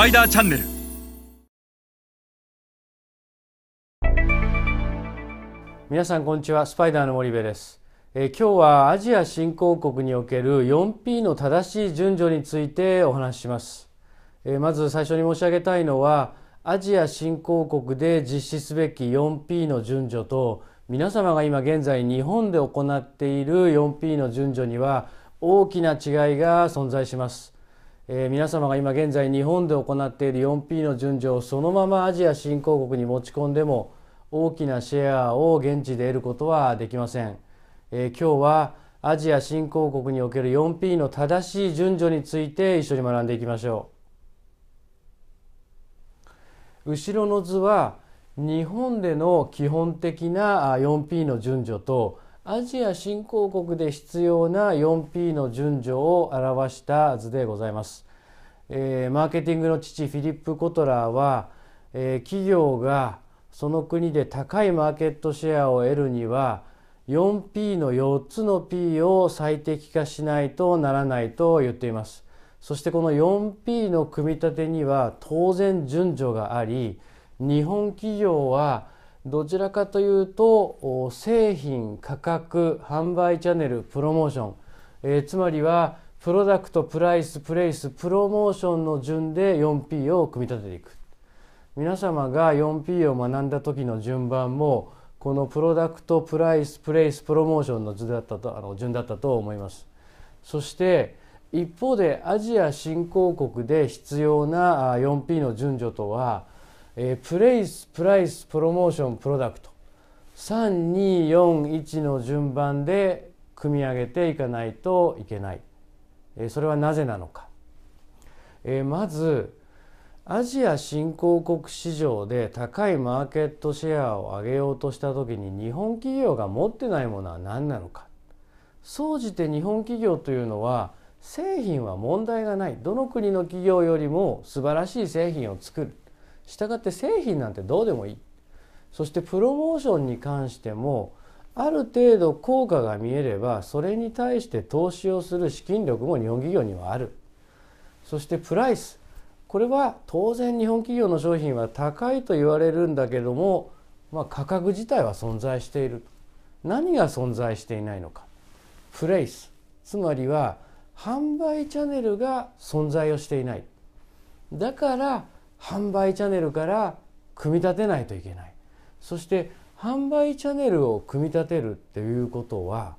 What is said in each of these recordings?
パイダーチャンネル。皆さんこんにちは。スパイダーの森部です、えー今日はアジア新興国における 4P の正しい順序についてお話しします、えーまず最初に申し上げたいのはアジア新興国で実施すべき 4P の順序と皆様が今現在日本で行っている 4P の順序には大きな違いが存在します。えー皆様が今現在日本で行っている 4P の順序をそのままアジア新興国に持ち込んでも大きなシェアを現地で得ることはできません、えー今日はアジア新興国における 4P の正しい順序について一緒に学んでいきましょう。後ろの図は日本での基本的な 4P の順序とアジア新興国で必要な 4P の順序を表した図でございます、えーマーケティングの父フィリップ・コトラーは、えー企業がその国で高いマーケットシェアを得るには 4P の4つの P を最適化しないとならないと言っています。そしてこの 4P の組み立てには当然順序があり日本企業はどちらかというと製品価格販売チャンネルプロモーション、えーつまりはプロダクトプライスプレイスプロモーションの順で 4P を組み立てていく。皆様が 4P を学んだ時の順番もこのプロダクトプライスプレイスプロモーションの図だったとあの順だったと思います。そして一方でアジア新興国で必要な 4P の順序とは、えープレイスプライスプロモーションプロダクト3241の順番で組み上げていかないといけない、えーそれはなぜなのか、えーまずアジア新興国市場で高いマーケットシェアを上げようとした時に日本企業が持ってないものは何なのか。総じて日本企業というのは製品は問題がない。どの国の企業よりも素晴らしい製品を作る。したがって製品なんてどうでもいい。そしてプロモーションに関してもある程度効果が見えればそれに対して投資をする資金力も日本企業にはある。そしてプライス。これは当然日本企業の商品は高いと言われるんだけども、まあ、価格自体は存在している。何が存在していないのか。プレイス。つまりは販売チャンネルが存在をしていない。だから販売チャンネルから組み立てないといけない。そして販売チャンネルを組み立てるっていうことは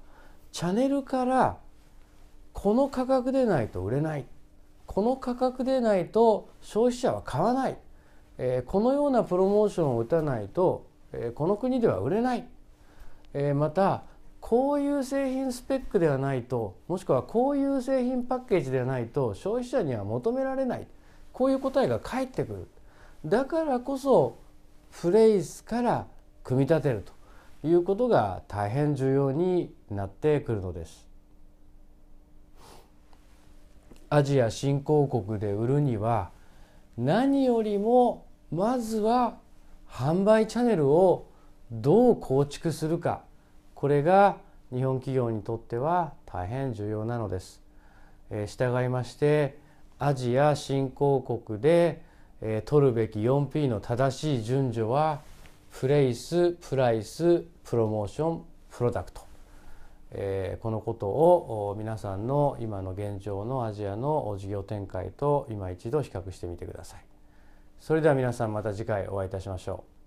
チャンネルからこの価格でないと売れない。この価格でないと消費者は買わない、えーこのようなプロモーションを打たないと、えーこの国では売れない、えーまたこういう製品スペックではないともしくはこういう製品パッケージではないと消費者には求められない。こういう答えが返ってくるだからこそフレイスから組み立てるということが大変重要になってくるのです。アジア新興国で売るには何よりもまずは販売チャンネルをどう構築するかこれが日本企業にとっては大変重要なのです。えー従いましてアジア新興国で、えー取るべき 4P の正しい順序はプレイスプライスプロモーションプロダクトえーこのことを皆さんの今の現状のアジアの事業展開と今一度比較してみてください。それでは皆さんまた次回お会いいたしましょう。